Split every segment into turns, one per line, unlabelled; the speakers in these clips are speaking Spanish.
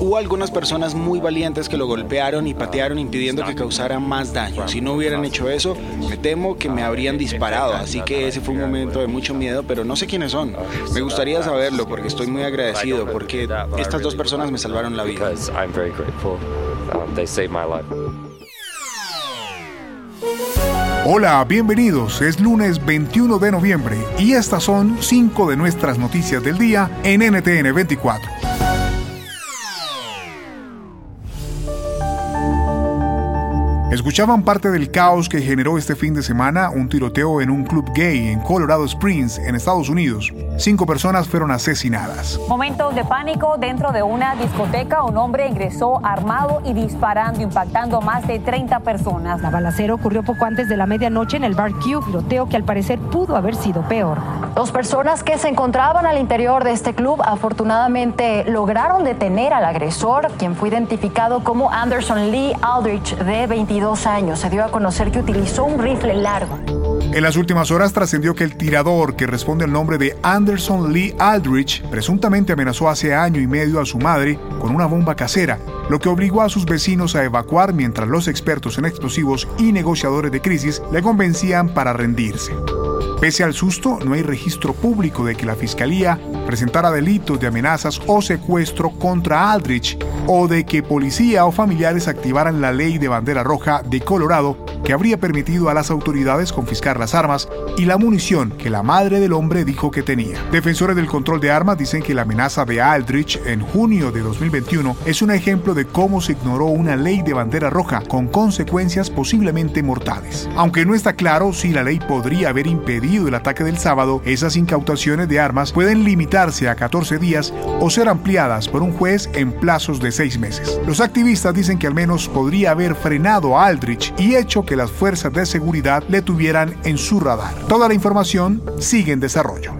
Hubo algunas personas muy valientes que lo golpearon y patearon impidiendo que causara más daño. Si no hubieran hecho eso, me temo que me habrían disparado, así que ese fue un momento de mucho miedo, pero no sé quiénes son. Me gustaría saberlo porque estoy muy agradecido porque estas dos personas me salvaron la vida.
Hola, bienvenidos. Es lunes 21 de noviembre y estas son cinco de nuestras noticias del día en NTN 24. Escuchaban parte del caos que generó este fin de semana un tiroteo en un club gay en Colorado Springs, en Estados Unidos. Cinco personas fueron asesinadas.
Momentos de pánico dentro de una discoteca. Un hombre ingresó armado y disparando, impactando a más de 30 personas.
La balacera ocurrió poco antes de la medianoche en el Bar Q, tiroteo que al parecer pudo haber sido peor.
Dos personas que se encontraban al interior de este club afortunadamente lograron detener al agresor, quien fue identificado como Anderson Lee Aldrich, de 22 dos años se dio a conocer que utilizó un rifle largo.
En las últimas horas trascendió que el tirador, que responde al nombre de Anderson Lee Aldrich, presuntamente amenazó hace año y medio a su madre con una bomba casera, lo que obligó a sus vecinos a evacuar mientras los expertos en explosivos y negociadores de crisis le convencían para rendirse. Pese al susto, no hay registro público de que la Fiscalía presentara delitos de amenazas o secuestro contra Aldrich o de que policía o familiares activaran la ley de bandera roja de Colorado que habría permitido a las autoridades confiscar las armas y la munición que la madre del hombre dijo que tenía. Defensores del control de armas dicen que la amenaza de Aldrich en junio de 2021 es un ejemplo de cómo se ignoró una ley de bandera roja con consecuencias posiblemente mortales. Aunque no está claro si la ley podría haber impedido el ataque del sábado, esas incautaciones de armas pueden limitarse a 14 días o ser ampliadas por un juez en plazos de seis meses. Los activistas dicen que al menos podría haber frenado a Aldrich y hecho que las fuerzas de seguridad le tuvieran en su radar. Toda la información sigue en desarrollo.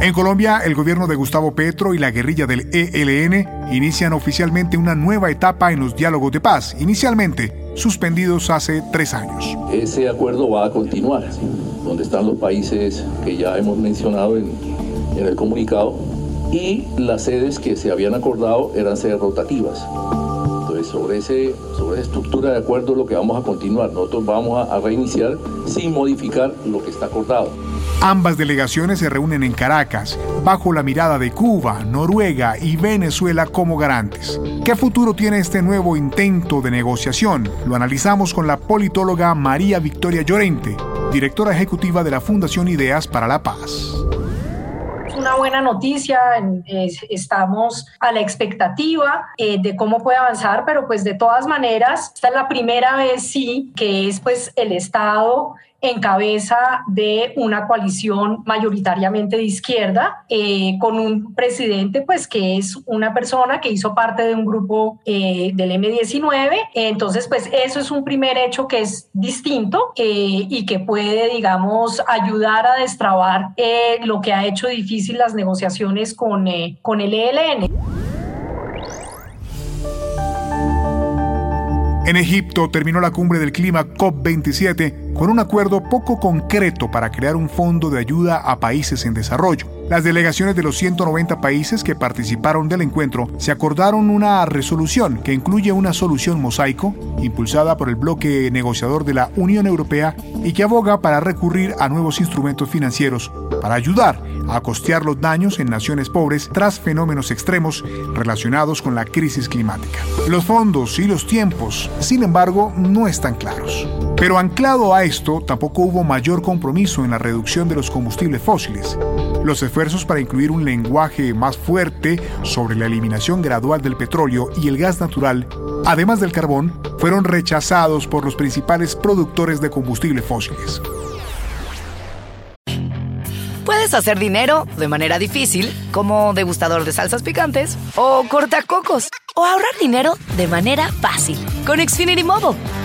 En Colombia, el gobierno de Gustavo Petro y la guerrilla del ELN inician oficialmente una nueva etapa en los diálogos de paz, inicialmente suspendidos hace tres años.
Ese acuerdo va a continuar, donde están los países que ya hemos mencionado en, el comunicado, y las sedes que se habían acordado eran sedes rotativas ese, sobre esa estructura de acuerdo lo que vamos a continuar. Nosotros vamos a, a reiniciar sin modificar lo que está acordado.
Ambas delegaciones se reúnen en Caracas, bajo la mirada de Cuba, Noruega y Venezuela como garantes. ¿Qué futuro tiene este nuevo intento de negociación? Lo analizamos con la politóloga María Victoria Llorente, directora ejecutiva de la Fundación Ideas para la Paz
una buena noticia, estamos a la expectativa eh, de cómo puede avanzar, pero pues de todas maneras, esta es la primera vez sí que es pues el Estado en cabeza de una coalición mayoritariamente de izquierda, eh, con un presidente pues que es una persona que hizo parte de un grupo eh, del M19. Entonces pues eso es un primer hecho que es distinto eh, y que puede digamos ayudar a destrabar lo que ha hecho difícil las negociaciones con, con el ELN.
En Egipto terminó la cumbre del clima COP27 con un acuerdo poco concreto para crear un fondo de ayuda a países en desarrollo. Las delegaciones de los 190 países que participaron del encuentro se acordaron una resolución que incluye una solución mosaico impulsada por el bloque negociador de la Unión Europea y que aboga para recurrir a nuevos instrumentos financieros para ayudar a costear los daños en naciones pobres tras fenómenos extremos relacionados con la crisis climática. Los fondos y los tiempos, sin embargo, no están claros. Pero anclado a esto, tampoco hubo mayor compromiso en la reducción de los combustibles fósiles. Los esfuerzos para incluir un lenguaje más fuerte sobre la eliminación gradual del petróleo y el gas natural además del carbón, fueron rechazados por los principales productores de combustibles fósiles.
Puedes hacer dinero de manera difícil, como degustador de salsas picantes, o cortacocos, o ahorrar dinero de manera fácil con Xfinity Mobile.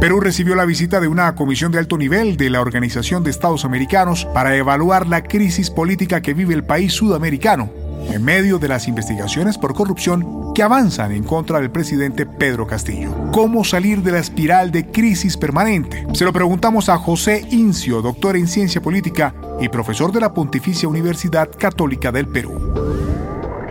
Perú recibió la visita de una comisión de alto nivel de la Organización de Estados Americanos para evaluar la crisis política que vive el país sudamericano en medio de las investigaciones por corrupción que avanzan en contra del presidente Pedro Castillo. ¿Cómo salir de la espiral de crisis permanente? Se lo preguntamos a José Incio, doctor en ciencia política y profesor de la Pontificia Universidad Católica del Perú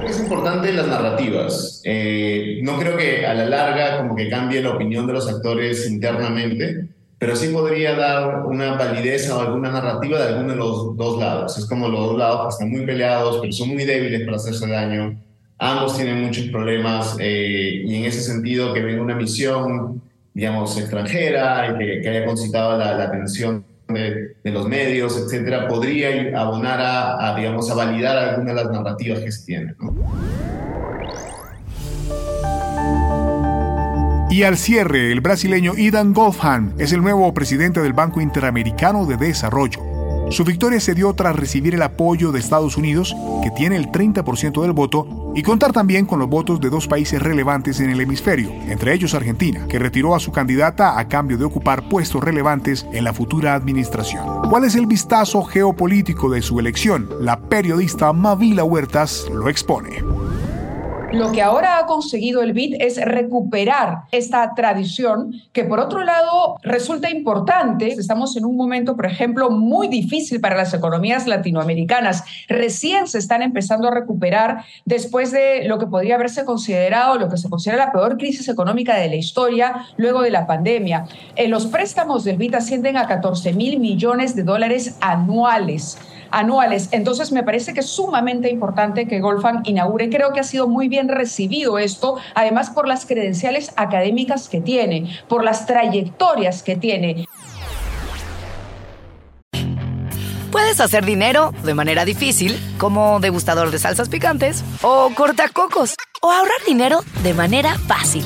es importante las narrativas. Eh, no creo que a la larga como que cambie la opinión de los actores internamente, pero sí podría dar una validez a alguna narrativa de alguno de los dos lados. Es como los dos lados que están muy peleados, pero son muy débiles para hacerse daño. Ambos tienen muchos problemas eh, y en ese sentido que venga una misión, digamos, extranjera y que, que haya concitado la, la atención de, los medios, etcétera, podría abonar a, digamos, a validar algunas de las narrativas que se tienen.
Y al cierre, el brasileño Idan Goffman es el nuevo presidente del Banco Interamericano de Desarrollo. Su victoria se dio tras recibir el apoyo de Estados Unidos, que tiene el 30% del voto, y contar también con los votos de dos países relevantes en el hemisferio, entre ellos Argentina, que retiró a su candidata a cambio de ocupar puestos relevantes en la futura administración. ¿Cuál es el vistazo geopolítico de su elección? La periodista Mavila Huertas lo expone.
Lo que ahora ha conseguido el BID es recuperar esta tradición que por otro lado resulta importante. Estamos en un momento, por ejemplo, muy difícil para las economías latinoamericanas. Recién se están empezando a recuperar después de lo que podría haberse considerado, lo que se considera la peor crisis económica de la historia luego de la pandemia. Eh, los préstamos del BID ascienden a 14 mil millones de dólares anuales anuales. Entonces, me parece que es sumamente importante que Golfan inaugure. Creo que ha sido muy bien recibido esto, además por las credenciales académicas que tiene, por las trayectorias que tiene.
Puedes hacer dinero de manera difícil, como degustador de salsas picantes, o cortacocos, o ahorrar dinero de manera fácil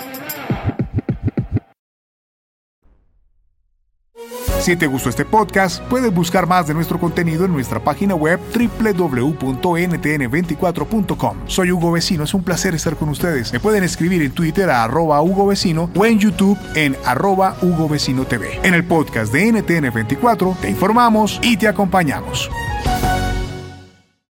Si te gustó este podcast, puedes buscar más de nuestro contenido en nuestra página web www.ntn24.com. Soy Hugo Vecino, es un placer estar con ustedes. Me pueden escribir en Twitter a arroba Hugo Vecino o en YouTube en arroba Hugo Vecino TV. En el podcast de NTN24 te informamos y te acompañamos.